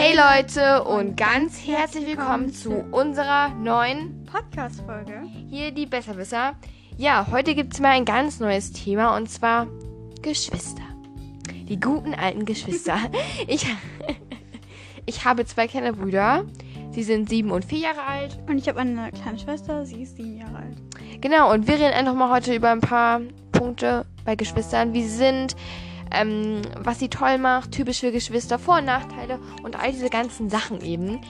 Hey Leute und ganz herzlich willkommen zu unserer neuen Podcast-Folge. hier die Besserwisser. Ja, heute gibt es mal ein ganz neues Thema und zwar Geschwister. Die guten alten Geschwister. ich, ich habe zwei kleine Brüder. Sie sind sieben und vier Jahre alt. Und ich habe eine kleine Schwester, sie ist sieben Jahre alt. Genau, und wir reden einfach mal heute über ein paar Punkte bei Geschwistern, wie sind, ähm, was sie toll macht, typisch für Geschwister, Vor- und Nachteile und all diese ganzen Sachen eben.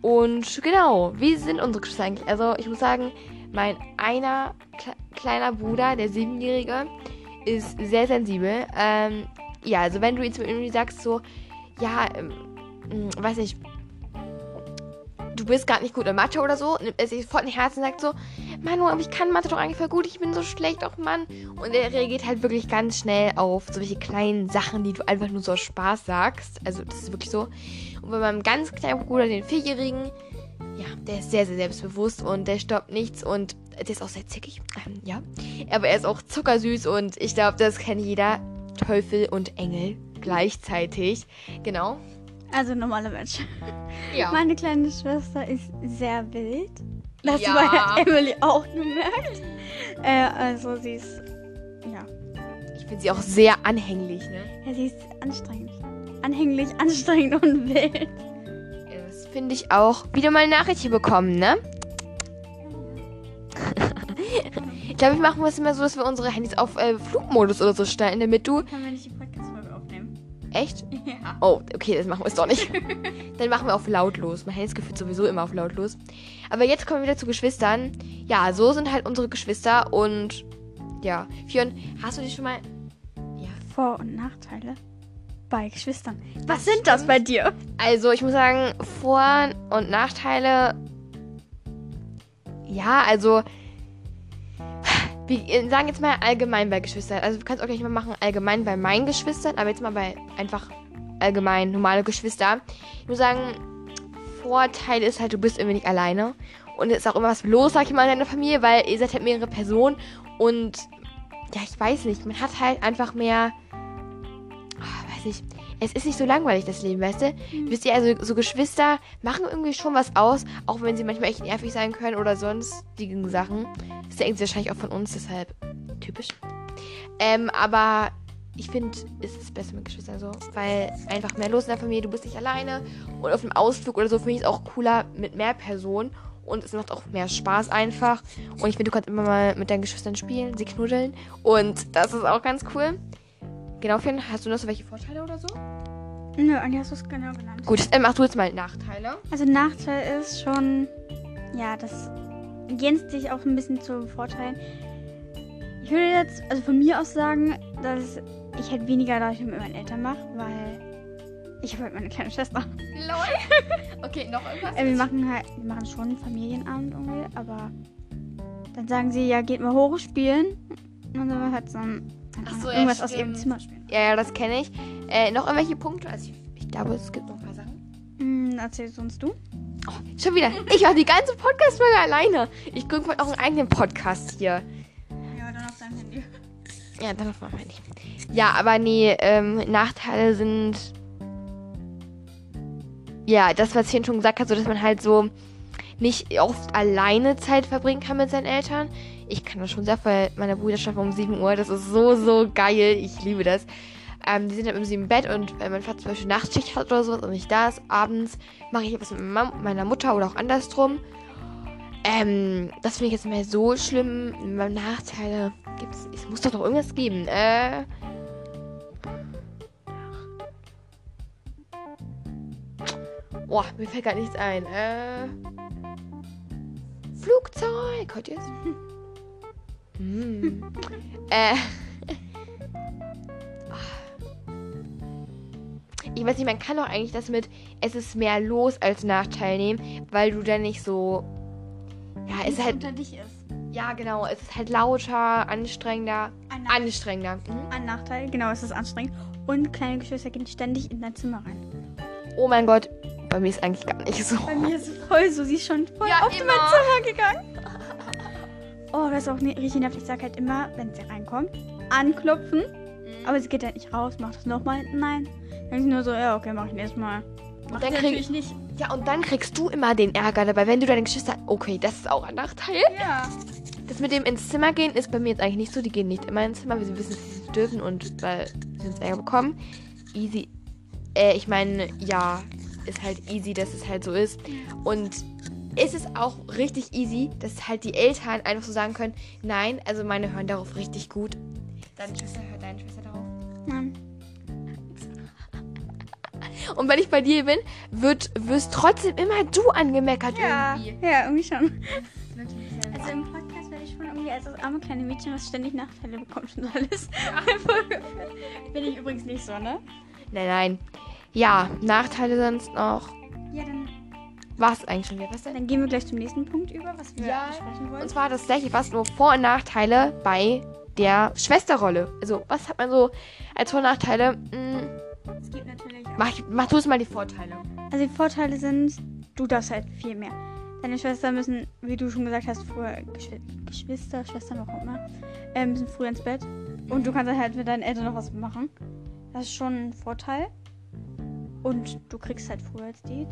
Und genau, wie sind unsere Geschwister eigentlich? Also ich muss sagen, mein einer kle kleiner Bruder, der Siebenjährige, ist sehr sensibel. Ähm, ja, also wenn du jetzt irgendwie sagst so, ja, ähm, mh, weiß nicht, du bist gerade nicht gut in Mathe oder so, nimmt er sich sofort in Herzen und sagt so, Manu, aber ich kann Mathe doch eigentlich voll gut, ich bin so schlecht, auch Mann. Und er reagiert halt wirklich ganz schnell auf solche kleinen Sachen, die du einfach nur so aus Spaß sagst. Also das ist wirklich so. Und bei meinem ganz kleinen Bruder, den Vierjährigen, ja, der ist sehr, sehr selbstbewusst und der stoppt nichts und der ist auch sehr zickig. Ähm, ja. Aber er ist auch zuckersüß und ich glaube, das kennt jeder. Teufel und Engel gleichzeitig. Genau. Also normaler Mensch. Ja. Meine kleine Schwester ist sehr wild. Das Ja. war Emily auch gemerkt. Äh, also sie ist, ja. Ich finde sie auch sehr anhänglich, ne? ja, sie ist anstrengend. Anhänglich, anstrengend und wild. Ja, Das finde ich auch. Wieder mal eine Nachricht hier bekommen, ne? ich glaube, wir machen es immer so, dass wir unsere Handys auf äh, Flugmodus oder so stellen, damit du. Können wir nicht? Echt? Ja. Oh, okay, das machen wir es doch nicht. Dann machen wir auf lautlos. Mein Handy ist gefühlt sowieso immer auf lautlos. Aber jetzt kommen wir wieder zu Geschwistern. Ja, so sind halt unsere Geschwister und ja. Fion, hast du dich schon mal. Ja. Vor- und Nachteile bei Geschwistern. Was sind das bei dir? Also, ich muss sagen, Vor- und Nachteile. Ja, also. Wir sagen jetzt mal allgemein bei Geschwistern. Also, du kannst auch gleich mal machen, allgemein bei meinen Geschwistern, aber jetzt mal bei einfach allgemein normale Geschwister. Ich muss sagen, Vorteil ist halt, du bist irgendwie nicht alleine. Und es ist auch immer was los, sag ich mal, in deiner Familie, weil ihr seid halt mehrere Personen. Und ja, ich weiß nicht, man hat halt einfach mehr. ah, weiß ich. Es ist nicht so langweilig, das Leben, weißt du? Wisst ihr, also so Geschwister machen irgendwie schon was aus, auch wenn sie manchmal echt nervig sein können oder sonstigen Sachen. Das denken sie wahrscheinlich auch von uns, deshalb typisch. Ähm, aber ich finde, es ist besser mit Geschwistern so, weil einfach mehr los in der Familie, du bist nicht alleine. Und auf einem Ausflug oder so finde ich es auch cooler mit mehr Personen. Und es macht auch mehr Spaß einfach. Und ich finde, du kannst immer mal mit deinen Geschwistern spielen, sie knuddeln. Und das ist auch ganz cool. Genau, Finn, hast du noch so welche Vorteile oder so? Nö, Anja hast du es genau genannt. Gut, ähm, mach du jetzt mal Nachteile. Also Nachteil ist schon, ja, das ergänzt sich auch ein bisschen zu Vorteilen. Ich würde jetzt, also von mir aus sagen, dass ich halt weniger dadurch mit meinen Eltern mache, weil ich habe halt meine kleine Schwester. Lol. Okay, noch irgendwas? Äh, wir machen halt, wir machen schon einen Familienabend irgendwie, aber dann sagen sie, ja, geht mal hoch spielen. Und dann halt so ein, So, ja, irgendwas aus ihrem. Zimmer spielen. ja, ja, das kenne ich. Äh, noch irgendwelche Punkte? Also ich, ich glaube, es gibt noch ein paar Sachen. Hm, erzählst uns du? Oh, schon wieder. Ich mache die ganze Podcast-Folge alleine. Ich gründe mal auch einen eigenen Podcast hier. Ja, dann auf deinem Handy. Ja, dann auf meinem Handy. Ja, aber nee, ähm, Nachteile sind. Ja, das, was ich schon gesagt habe, so dass man halt so nicht oft alleine Zeit verbringen kann mit seinen Eltern. Ich kann das schon sehr, weil meine Brüder schlafen um 7 Uhr. Das ist so, so geil. Ich liebe das. Ähm, die sind dann um 7 im Bett und wenn mein Vater zum Beispiel Nachtschicht hat oder sowas und nicht da ist, abends mache ich etwas mit meiner Mutter oder auch andersrum. Ähm, das finde ich jetzt mehr so schlimm. Nachteile gibt's. Es muss doch noch irgendwas geben. Äh. Boah, mir fällt gar nichts ein. Äh. Flugzeug. Hört ihr Hm. äh. Ich weiß nicht, man kann doch eigentlich das mit es ist mehr los als Nachteil nehmen, weil du dann nicht so. Ja, es ist halt. unter dich ist. Ja, genau. Es ist halt lauter, anstrengender. Ein Nachteil. Anstrengender. Mhm. Ein Nachteil, genau, es ist anstrengend. Und kleine Geschwister gehen ständig in dein Zimmer rein. Oh mein Gott. Bei mir ist eigentlich gar nicht so. Bei mir ist es voll so, sie ist schon voll Ja, auf in immer. mein Zimmer gegangen. Oh, das ist auch ne- richtig nervig. Ich sag halt immer, wenn sie reinkommt, anklopfen. Aber sie geht halt nicht raus, macht das nochmal. Nein. Dann ist sie nur so, ja, okay, mach ich nächstes Mal. Und dann, krieg, nicht. ja, und dann kriegst du immer den Ärger dabei, wenn du deine Geschwister. Okay, das ist auch ein Nachteil. Ja. Das mit dem ins Zimmer gehen ist bei mir jetzt eigentlich nicht so. Die gehen nicht immer ins Zimmer, weil sie wissen, dass sie es dürfen und weil sie uns Ärger bekommen. Easy. Äh, ich meine, ja, ist halt easy, dass es halt so ist. Und ist es auch richtig easy, dass halt die Eltern einfach so sagen können, nein, also meine hören darauf richtig gut. Deine Schwester hört deine Schwester darauf. Nein. Und wenn ich bei dir bin, wird, wirst trotzdem immer du angemeckert Ja. irgendwie. Ja, irgendwie schon. Also im Podcast werde ich schon irgendwie als das arme kleine Mädchen, was ständig Nachteile bekommt und alles. Bin ich übrigens nicht so, ne? Nein, nein. Ja, Nachteile sonst noch. Ja, dann, Was eigentlich schon wieder? Was denn? dann gehen wir gleich zum nächsten Punkt über, was wir Ja. besprechen wollen. Und zwar das gleiche, was nur Vor- und Nachteile bei der Schwesterrolle. Also, was hat man so als Vor- und Nachteile? Hm, Es gibt natürlich auch. mach, mach du es mal die Vorteile. Also die Vorteile sind, du darfst halt viel mehr. Deine Schwestern müssen, wie du schon gesagt hast, früher Geschw Geschwister, Schwestern, auch immer, äh, müssen früher ins Bett. Und du kannst halt mit deinen Eltern noch was machen. Das ist schon ein Vorteil. Und du kriegst halt früher als die.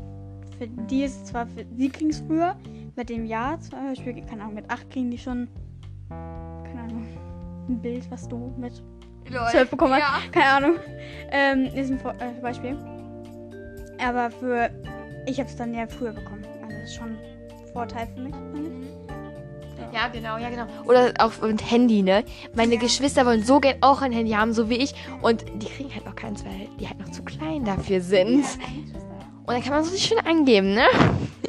Für die ist es zwar, für, sie kriegen es früher, mit dem Jahr zum Beispiel, keine Ahnung, mit 8 kriegen die schon, keine Ahnung, ein Bild, was du mit 12 bekommen hast. Ja. Keine Ahnung. Ähm, ist ein äh, Beispiel. Aber für. Ich habe es dann ja früher bekommen. Also das ist schon ein Vorteil für mich. finde ich. Ja, genau, ja, genau. Oder auch mit Handy, ne? Meine Geschwister wollen so gern auch ein Handy haben, so wie ich. Und die kriegen halt noch keins, weil die halt noch zu klein dafür sind. Und dann kann man so sich schön angeben, ne?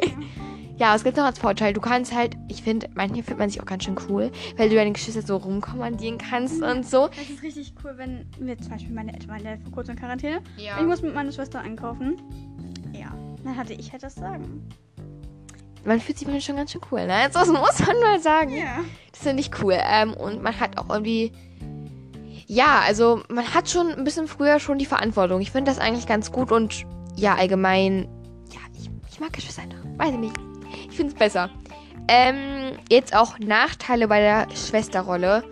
ja, es gibt noch als Vorteil, du kannst halt, ich finde, manchmal findet man sich auch ganz schön cool, weil du deine Geschwister so rumkommandieren kannst und so. Das ist richtig cool, wenn wir zum Beispiel meine Eltern waren ja vor kurzem in Quarantäne. Ja. Ich muss mit meiner Schwester einkaufen. Ja. Dann hatte ich halt das Sagen. Man fühlt sich manchmal schon ganz schön cool, ne? Also, das muss man mal sagen. Ja. Das finde ich cool. Ähm, und man hat auch irgendwie. Ja, also man hat schon ein bisschen früher schon die Verantwortung. Ich finde das eigentlich ganz gut und ja, allgemein. Ja, ich, ich mag Geschwister einfach. Weiß ich nicht. Ich finde es besser. Ähm, jetzt auch Nachteile bei der Schwesterrolle.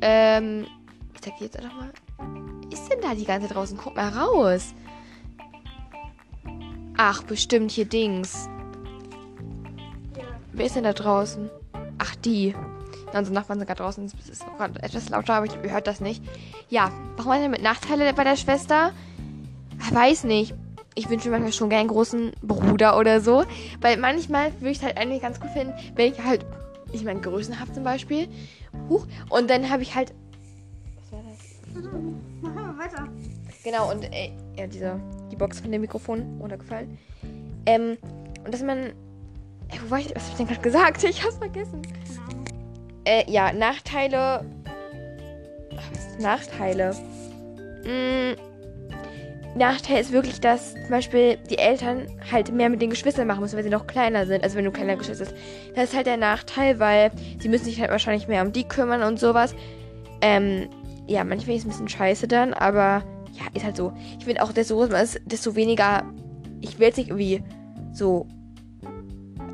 Ähm, ich zeig dir jetzt einfach mal. Ist denn da die ganze draußen? Guck mal raus. Ach, bestimmt hier Dings. Wer ist denn da draußen? Ach, die. Ja, unsere Nachbarn sind gerade draußen. Es ist gerade etwas lauter, aber ich ihr hört das nicht. Ja, warum hat er mit Nachteile bei der Schwester? Ich weiß nicht. Ich wünsche mir manchmal schon gerne einen großen Bruder oder so. Weil manchmal würde ich es halt eigentlich ganz gut finden, wenn ich halt, ich meine, Größen habe zum Beispiel. Huch. Und dann habe ich halt. Was war das? Wir weiter. Genau, und äh, ja, diese, die Box von dem Mikrofon runtergefallen. Ähm, und dass man. Äh, wo war ich? Was hab ich denn gerade gesagt? Ich hab's vergessen. Äh, ja, Nachteile. Ach, Was ist Nachteile? Mm, Nachteil ist wirklich, dass zum Beispiel die Eltern halt mehr mit den Geschwistern machen müssen, weil sie noch kleiner sind. Also wenn du kleiner Geschwister hast. Das ist halt der Nachteil, weil sie müssen sich halt wahrscheinlich mehr um die kümmern und sowas. Ähm, ja, manchmal ist es ein bisschen scheiße dann, aber ja, ist halt so. Ich finde auch, desto größer man ist, desto weniger. Ich will jetzt nicht irgendwie so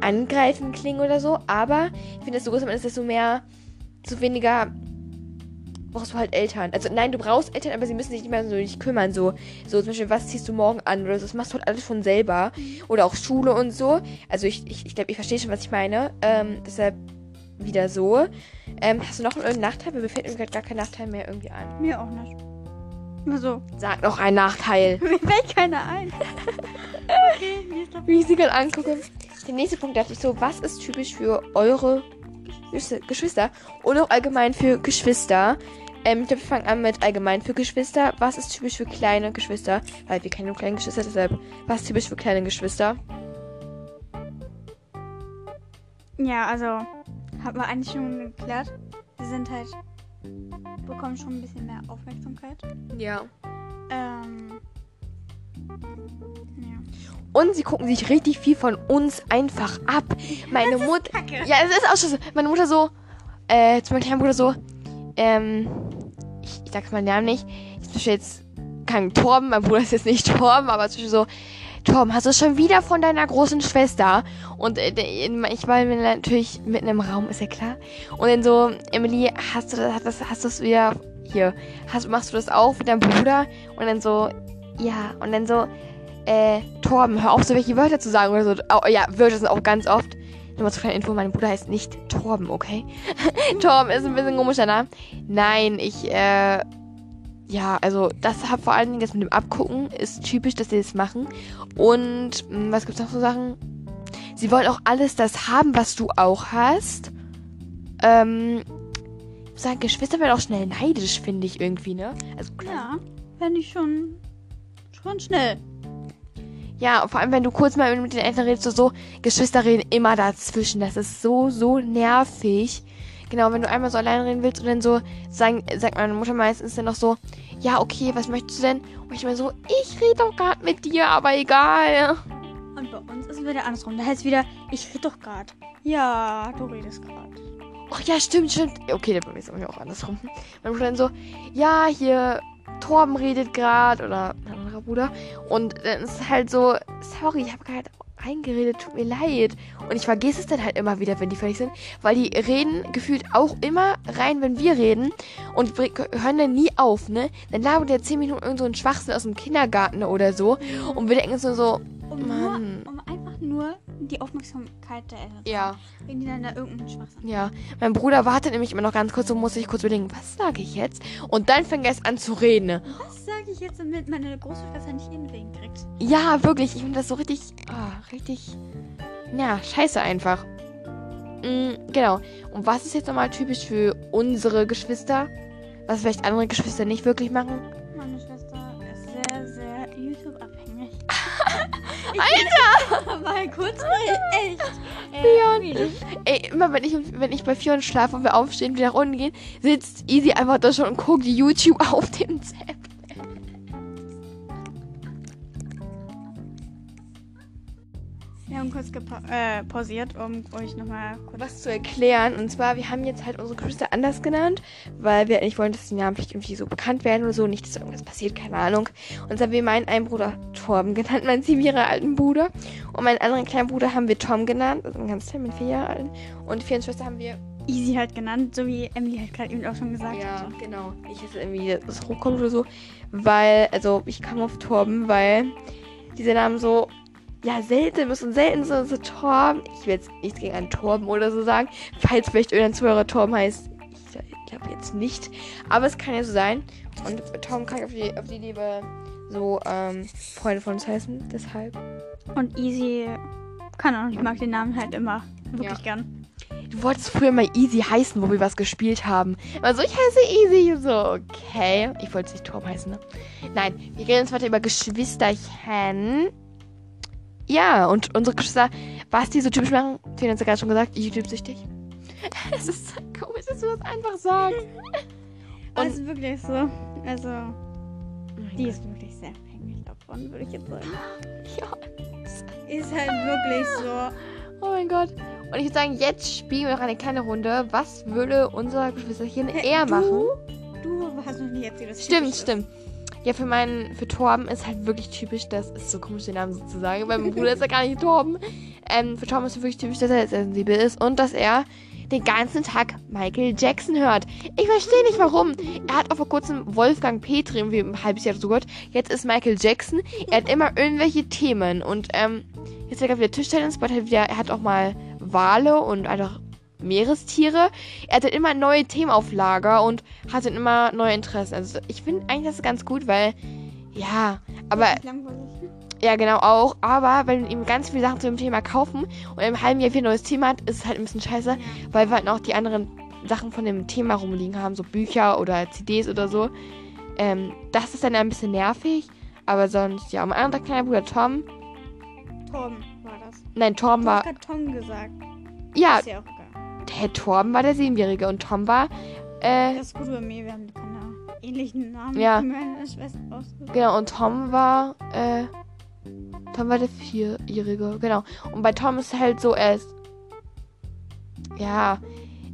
angreifen klingen oder so, aber ich finde, desto größer man ist, desto mehr, desto weniger brauchst du halt Eltern. Also nein, du brauchst Eltern, aber sie müssen sich nicht mehr so dich kümmern. So, so zum Beispiel, was ziehst du morgen an oder so. Das machst du halt alles schon selber. Oder auch Schule und so. Also ich, ich, ich glaube, ich verstehe schon, was ich meine. Ähm, deshalb wieder so. Ähm, hast du noch irgendeinen Nachteil? Mir fällt mir gerade gar kein Nachteil mehr irgendwie ein. Mir auch nicht. Nur so. Sag noch einen Nachteil. Mir fällt keiner ein. okay, mir ist wie ich sie gerade angucke. Der nächste Punkt dachte ich so, was ist typisch für eure Geschwister- oder auch allgemein für Geschwister? Ähm, ich glaube, wir fangen an mit allgemein für Geschwister. Was ist typisch für kleine Geschwister? Weil wir kennen nur kleine Geschwister, deshalb, was ist typisch für kleine Geschwister? Ja, also haben wir eigentlich schon geklärt. Sie sind halt bekommen schon ein bisschen mehr Aufmerksamkeit. Ja. Ähm, ja. Und sie gucken sich richtig viel von uns einfach ab. Meine Mutter. Ja, es ist auch schon so. Meine Mutter so, äh, zu meinem kleinen Bruder so, ähm, ich, sag's meinen Namen nicht. Ich zum Beispiel jetzt kein Torben, mein Bruder ist jetzt nicht Torben, aber zum Beispiel so, Torben, hast du es schon wieder von deiner großen Schwester? Und äh, ich war natürlich mitten im Raum, ist ja klar. Und dann so, Emily, hast du das, hast du es wieder hier? Hast, machst du das auch mit deinem Bruder? Und dann so, ja. Und dann so, äh, Torben, hör auf, so welche Wörter zu sagen oder so. Oh, ja, Wörter sind auch ganz oft. Nur mal zur kleinen Info, mein Bruder heißt nicht Torben, okay? Torben ist ein bisschen komischer Name. Nein, ich, äh, ja, also das hat vor allen Dingen das mit dem Abgucken ist typisch, dass sie das machen. Und mh, was gibt's noch so Sachen? Sie wollen auch alles das haben, was du auch hast. Ähm, ich muss sagen, Geschwister werden auch schnell neidisch, finde ich irgendwie, ne? Also Ja, fände ich schon, schon schnell. Ja, vor allem, wenn du kurz mal mit den Eltern redest, so, so, Geschwister reden immer dazwischen. Das ist so, so nervig. Genau, wenn du einmal so allein reden willst und dann so, sagen, sagt meine Mutter meistens dann noch so, ja, okay, was möchtest du denn? Und ich mir so, ich rede doch gerade mit dir, aber egal. Und bei uns ist es wieder andersrum. Da heißt es wieder, ich rede doch gerade. Ja, du redest gerade. Ach ja, stimmt, stimmt. Okay, bei mir ist es auch andersrum. Mein Bruder dann so, ja, hier, Torben redet gerade oder ein anderer Bruder. Und dann ist es halt so, sorry, ich habe gerade eingeredet, tut mir leid. Und ich vergesse es dann halt immer wieder, wenn die fertig sind, weil die reden gefühlt auch immer rein, wenn wir reden und hören dann nie auf, ne? Dann labert der 10 Minuten irgend so einen Schwachsinn aus dem Kindergarten oder so und wir denken uns nur so, Um, Mann. nur, um einfach nur die Aufmerksamkeit der Eltern ja. Wenn die dann da irgendeinen Schwachsinn Ja, mein Bruder wartet nämlich immer noch ganz kurz und muss sich kurz überlegen, was sage ich jetzt? Und dann fängt er erst an zu reden. Was sage ich jetzt, damit meine große Schwester nicht ihren Willen kriegt? Ja, wirklich, ich finde das so richtig, ah, richtig, ja, scheiße einfach. Mm, genau. Und was ist jetzt nochmal typisch für unsere Geschwister? Was vielleicht andere Geschwister nicht wirklich machen? Meine Schwester ist sehr, sehr YouTube-abhängig. Alter! Mal kurz mal echt. Leon. really. Ey, immer wenn ich, wenn ich bei Fiona schlafe und wir aufstehen und wieder nach unten gehen, sitzt Easy einfach da schon und guckt YouTube auf dem Zap. Kurz äh, pausiert, um euch nochmal kurz. was zu erklären. Und zwar, wir haben jetzt halt unsere Geschwister anders genannt, weil wir nicht wollen, dass die Namen vielleicht irgendwie so bekannt werden oder so. Nicht, dass irgendwas passiert, keine Ahnung. Und zwar haben wir meinen einen Bruder Torben genannt, meinen sieben Jahre alten Bruder. Und meinen anderen kleinen Bruder haben wir Tom genannt, also einen ganz kleinen, mit vier Jahre alten. Und die vier Schwester haben wir. Easy halt genannt, so wie Emily halt gerade eben auch schon gesagt Ja, hatte. genau. Ich hätte irgendwie das hochkommt oder so. Weil, also ich kam auf Torben, weil diese Namen so ja, selten und selten so, so Torben. Ich will jetzt nichts gegen einen Torben oder so sagen. Falls vielleicht irgendein Zuhörer Torben heißt. Ich glaube jetzt nicht. Aber es kann ja so sein. Und Torben kann auf die, auf die Liebe so ähm, Freunde von uns heißen. Deshalb. Und Easy, keine Ahnung, ich mag den Namen halt immer wirklich gern. Du wolltest früher mal Easy heißen, wo wir was gespielt haben. Also ich heiße Easy. So, okay. Ich wollte es nicht Torben heißen, ne? Nein, wir reden jetzt weiter über Geschwisterchen. Ja, und unsere Geschwister, was die so typisch machen, Tina hat ja gerade schon gesagt, YouTube-süchtig. Es ist so komisch, dass du das einfach sagst. Und- es ist wirklich so. Also, Oh die ist wirklich sehr abhängig davon, würde ich jetzt sagen. Ja. Ist halt wirklich so. Oh mein Gott. Und ich würde sagen, jetzt spielen wir noch eine kleine Runde. Was würde unser Geschwisterchen eher machen? Du hast noch nie erzählt, was Stimmt, typisch ist. Ja, für meinen, für Torben ist halt wirklich typisch, das ist so komisch, den Namen sozusagen, weil mein Bruder ist ja gar nicht Torben. Ähm, für Torben ist wirklich typisch, dass er sehr sensibel ist und dass er den ganzen Tag Michael Jackson hört. Ich verstehe nicht warum. Er hat auch vor kurzem Wolfgang Petri irgendwie ein halbes Jahr zugehört. Jetzt ist Michael Jackson. Er hat immer irgendwelche Themen und ähm, jetzt hat er wieder Tischtennis, aber er hat auch mal Wale und einfach Meerestiere. Er hat dann immer neue Themen auf Lager und hat dann immer neue Interessen. Also ich finde eigentlich das ist ganz gut, weil ja, aber ja genau auch. Aber wenn wir ihm ganz viele Sachen zu dem Thema kaufen und im halben Jahr ein neues Thema hat, ist es halt ein bisschen scheiße, weil wir halt noch die anderen Sachen von dem Thema rumliegen haben, so Bücher oder CDs oder so. Ähm, das ist dann ein bisschen nervig. Aber sonst, ja, mein anderer kleiner Bruder Tom. Tom war das. Nein, Torben Du war. hast Tom gesagt. Ja, Ist ja der Torben war der Siebenjährige und Tom war. Äh, Das ist gut bei mir, wir haben keine ähnlichen Namen. Ja. Genau, und Tom war, äh, Tom war der Vierjährige, genau. Und bei Tom ist halt so, er ist, ja,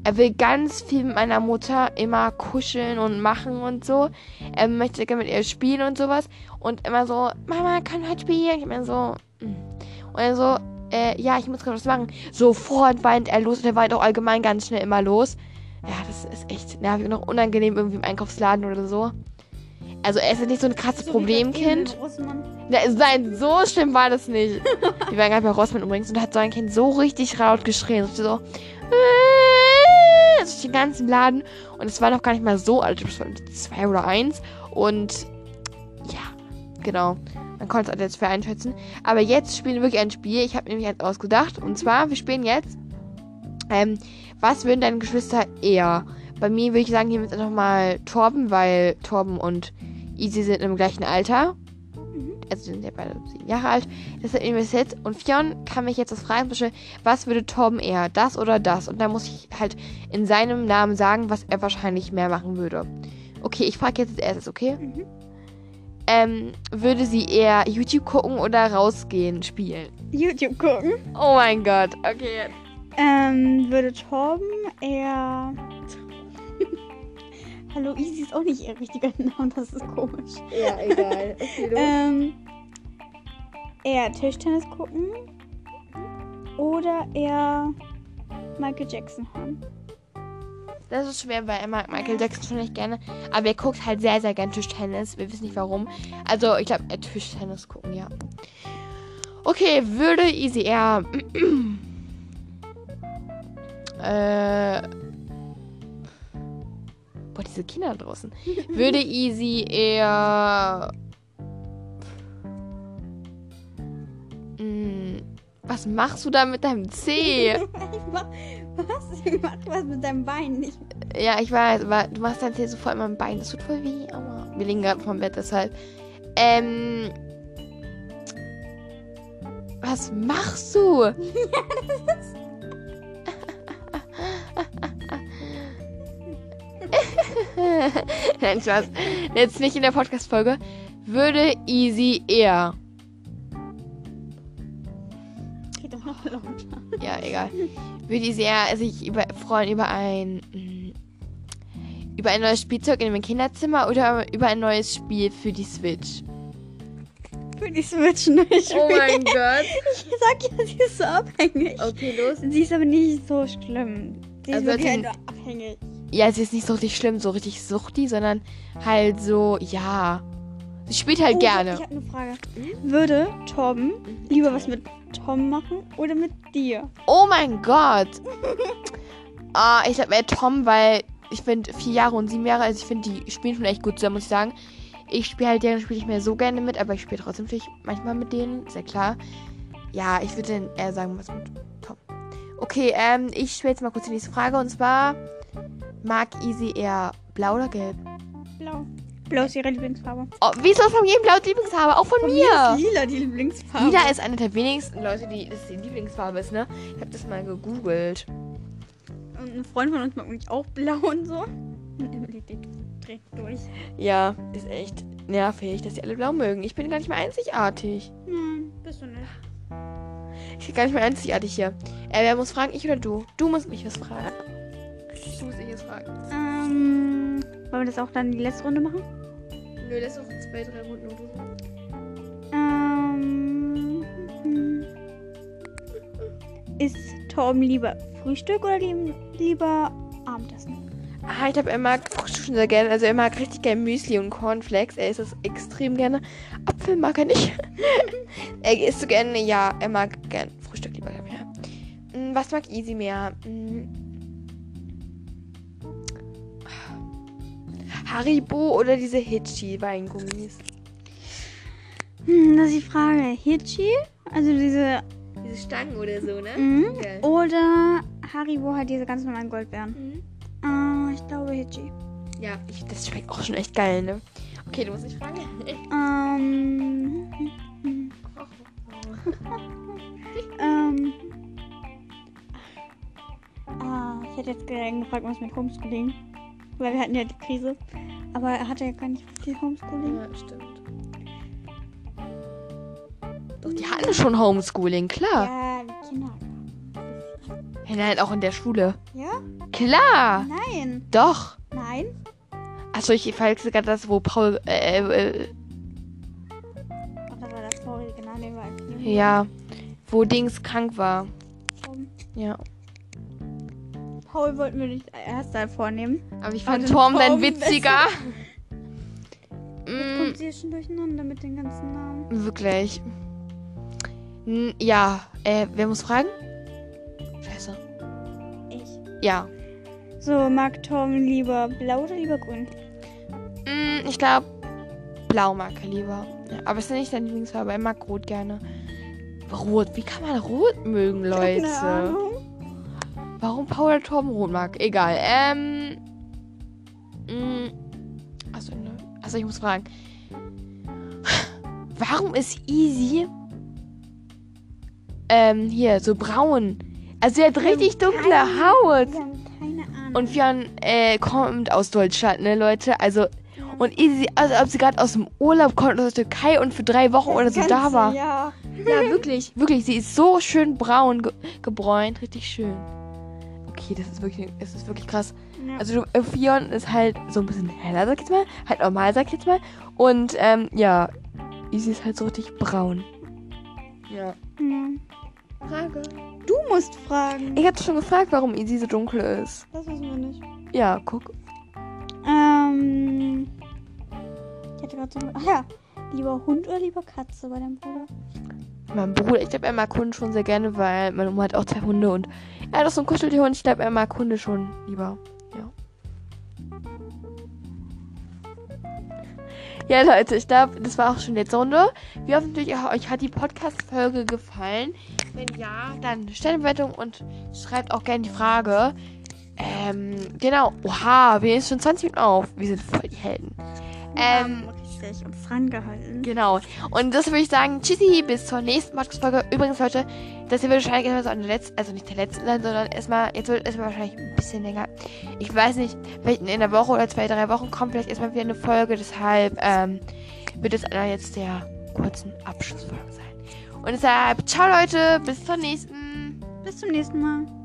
er will ganz viel mit meiner Mutter immer kuscheln und machen und so. Er möchte gerne mit ihr spielen und sowas. Und immer so, Mama, kann heute spielen? Ich immer so, mm. und er so, äh, ja, ich muss gerade was machen. Sofort weint er los und er weint auch allgemein ganz schnell immer los. Ja, das ist echt nervig und auch unangenehm irgendwie im Einkaufsladen oder so. Also er ist nicht so ein krasses So Problemkind. Nein, so schlimm war das nicht. Wir waren gerade bei Rossmann übrigens und da hat so ein Kind so richtig laut geschrien. So, so durch den ganzen Laden. Und es war noch gar nicht mal so alt. Es war zwei oder eins. Und ja, genau. Man konnte es halt jetzt für einschätzen. Aber jetzt spielen wir wirklich ein Spiel. Ich habe nämlich eins ausgedacht. Und zwar, wir spielen jetzt. Ähm, was würden deine Geschwister eher? Bei mir würde ich sagen, nehmen wir jetzt einfach mal Torben, weil Torben und Easy sind im gleichen Alter. Also sind ja beide sieben Jahre alt. Deshalb nehmen wir es jetzt. Und Fionn kann mich jetzt das fragen, zum Beispiel, was würde Torben eher? Das oder das? Und dann muss ich halt in seinem Namen sagen, was er wahrscheinlich mehr machen würde. Okay, ich frage jetzt als erstes, okay? Mhm. Ähm, würde sie eher YouTube gucken oder rausgehen spielen? YouTube gucken. Oh mein Gott, okay. Ähm, würde Torben eher. Hallo, Easy ist auch nicht ihr richtiger Name, das ist komisch. Ja, egal. Okay, Ähm, eher Tischtennis gucken oder eher Michael Jackson hören. Das ist schwer, weil er mag Michael Jackson schon nicht gerne. Aber er guckt halt sehr, sehr gern Tischtennis. Wir wissen nicht warum. Also, ich glaube, er Tischtennis gucken, ja. Okay, würde Easy eher. äh. Boah, diese Kinder draußen. Würde Easy eher. Mm, was machst du da mit deinem Zeh? was? Ich mach was mit deinem Bein nicht. Ja, ich weiß, aber du machst dein Zeh so voll in meinem Bein. Das tut voll weh. Aua. Wir liegen gerade vom Bett, deshalb. Ähm. Was machst du? Nein, Spaß. Jetzt nicht in der Podcast-Folge. Würde Easy eher. Ja, egal. Würde Easy eher sich über, freuen über ein. mm, Über ein neues Spielzeug in dem Kinderzimmer oder über ein neues Spiel für die Switch? Für die Switch nicht. Oh Gott. Ich sag ja, sie ist so abhängig. Okay, los. Sie ist aber nicht so schlimm. Sie ist Also wirklich den- halt abhängig. Ja, es ist nicht so richtig schlimm, so richtig suchti, sondern halt so, ja. Sie spielt halt Oh, gerne. Ich habe eine Frage. Würde Torben lieber was mit Tom machen oder mit dir? Oh mein Gott. Ah, ich glaube eher Tom, weil ich finde vier Jahre und sieben Jahre, also ich finde, die spielen schon echt gut zusammen, muss ich sagen. Ich spiele halt deren Spiel nicht mehr so gerne mit, aber ich spiele trotzdem natürlich manchmal mit denen, sehr klar. Ja, ich würde dann eher sagen, was mit Tom. Okay, ähm, ich stelle jetzt mal kurz die nächste Frage und zwar, mag Easy eher blau oder gelb? Blau. Blau ist ihre Lieblingsfarbe. Oh, wieso ist von jedem blau die Lieblingsfarbe? Auch von, mir. ist lila die Lieblingsfarbe. Lila ist eine der wenigsten Leute, die das die Lieblingsfarbe ist, ne? Ich habe das mal gegoogelt. Und ein Freund von uns mag nämlich auch blau und so. Und Emily die dreht durch. Ja, ist echt nervig, dass die alle blau mögen. Ich bin gar nicht mehr einzigartig. Nein, bist du nicht. Ich bin gar nicht mehr einzigartig hier. Äh, wer muss fragen? Ich oder du? Du musst mich was fragen. Du musst mich was fragen. Ähm, wollen wir das auch dann die letzte Runde machen? Nö, das ist auch zwei, drei Runden oder so. Ähm, hm. Ist Torben lieber Frühstück oder lieb- lieber Abendessen? Ah, ich glaube, er mag Frühstück schon sehr gerne. Also er mag richtig gerne Müsli und Cornflakes. Er isst das extrem gerne. Apfel mag er nicht. er isst so gerne, ja, er mag gern Frühstück lieber mehr. Hm, Was mag Easy mehr? Hm. Haribo oder diese Hitchi-Weingummis? Hm, das ist die Frage. Hitchi, also diese, Diese Stangen oder so, ne? mhm. Geil. oder Haribo hat diese ganz normalen Goldbeeren. Mhm. Äh, ich glaube Hitchi. Ja, ich, das schmeckt auch schon echt geil, ne? Okay, du musst mich fragen. Ähm, ähm, ah, ich hätte jetzt gerne gefragt, was mit Homeschooling. Weil wir hatten ja die Krise. Aber er hatte ja gar nicht viel Homeschooling. Ja, stimmt. Doch, die hatten schon Homeschooling, klar. Ja, die Kinder. Ja, nein, auch in der Schule. Ja? Klar. Nein. Doch. Nein. Achso, ich verwechsel gerade das, wo Paul. Äh, äh, Ach, das war das vorige, genau, den war ja. Wo Dings krank war. Tom. Ja. Paul wollten wir nicht erst da vornehmen. Aber ich fand Tom dann witziger. sie ist schon durcheinander mit den ganzen Namen. Wirklich. N ja, äh, wer muss fragen? Scheiße. Ich. Ja. So, mag Tom lieber blau oder lieber grün? Mm, ich glaube, blau mag er lieber. Ja, aber es ist nicht sein Lieblingsfarbe. Er mag rot gerne. Rot. Wie kann man rot mögen, Leute? Ahnung. Warum Paul Torben rot mag? Egal. Ähm. Mm, achso, ne. Achso, ich muss fragen. Warum ist Easy ähm, hier so braun? Also sie hat richtig dunkle Haut. Wir haben keine Ahnung. Und Fionn äh, kommt aus Deutschland, ne, Leute? Also, und Easy, also ob sie gerade aus dem Urlaub kommt, aus der Türkei und für drei Wochen oder so da war. Ja. Ja, wirklich, wirklich. Sie ist so schön braun ge gebräunt. Richtig schön. Okay, das ist wirklich, das ist wirklich krass. ja. Also, Fionn ist halt so ein bisschen heller, sag ich jetzt mal. Halt normal, sag ich jetzt mal. Und, ähm, ja, Easy ist halt so richtig braun. Ja. ja. Frage. Du musst fragen. Ich hatte schon gefragt, warum Easy so dunkel ist. Das wissen wir nicht. Ja, guck. Ähm. Ich hatte gerade so. Ach ja. Lieber Hund oder lieber Katze bei deinem Bruder? Mein Bruder, ich glaube, er mag Hunde schon sehr gerne, weil meine Oma hat auch zwei Hunde und er hat auch so einen Kuscheltierhund. Ich glaube, er mag Hunde schon lieber. Ja. Ja, Leute, ich glaube, das war auch schon die letzte Runde. Wir hoffen natürlich, euch hat die Podcast-Folge gefallen. Wenn ja, dann Stellenbewertung und schreibt auch gerne die Frage. Ähm, genau. Oha, wir sind schon 20 Minuten auf. Wir sind voll die Helden. Ähm, Richtig. Und rangehalten. Genau. Und das würde ich sagen, tschüssi, bis zur nächsten Podcast-Folge. Übrigens, Leute, das hier wird wahrscheinlich erstmal so an der letzten, also nicht der letzten sein, sondern erstmal, jetzt wird erstmal wahrscheinlich ein bisschen länger. Ich weiß nicht, vielleicht in einer Woche oder zwei, drei Wochen kommt vielleicht erstmal wieder eine Folge, deshalb ähm, wird es einer jetzt der kurzen Abschlussfolge sein. Und deshalb, ciao Leute, bis zur nächsten. Bis zum nächsten Mal.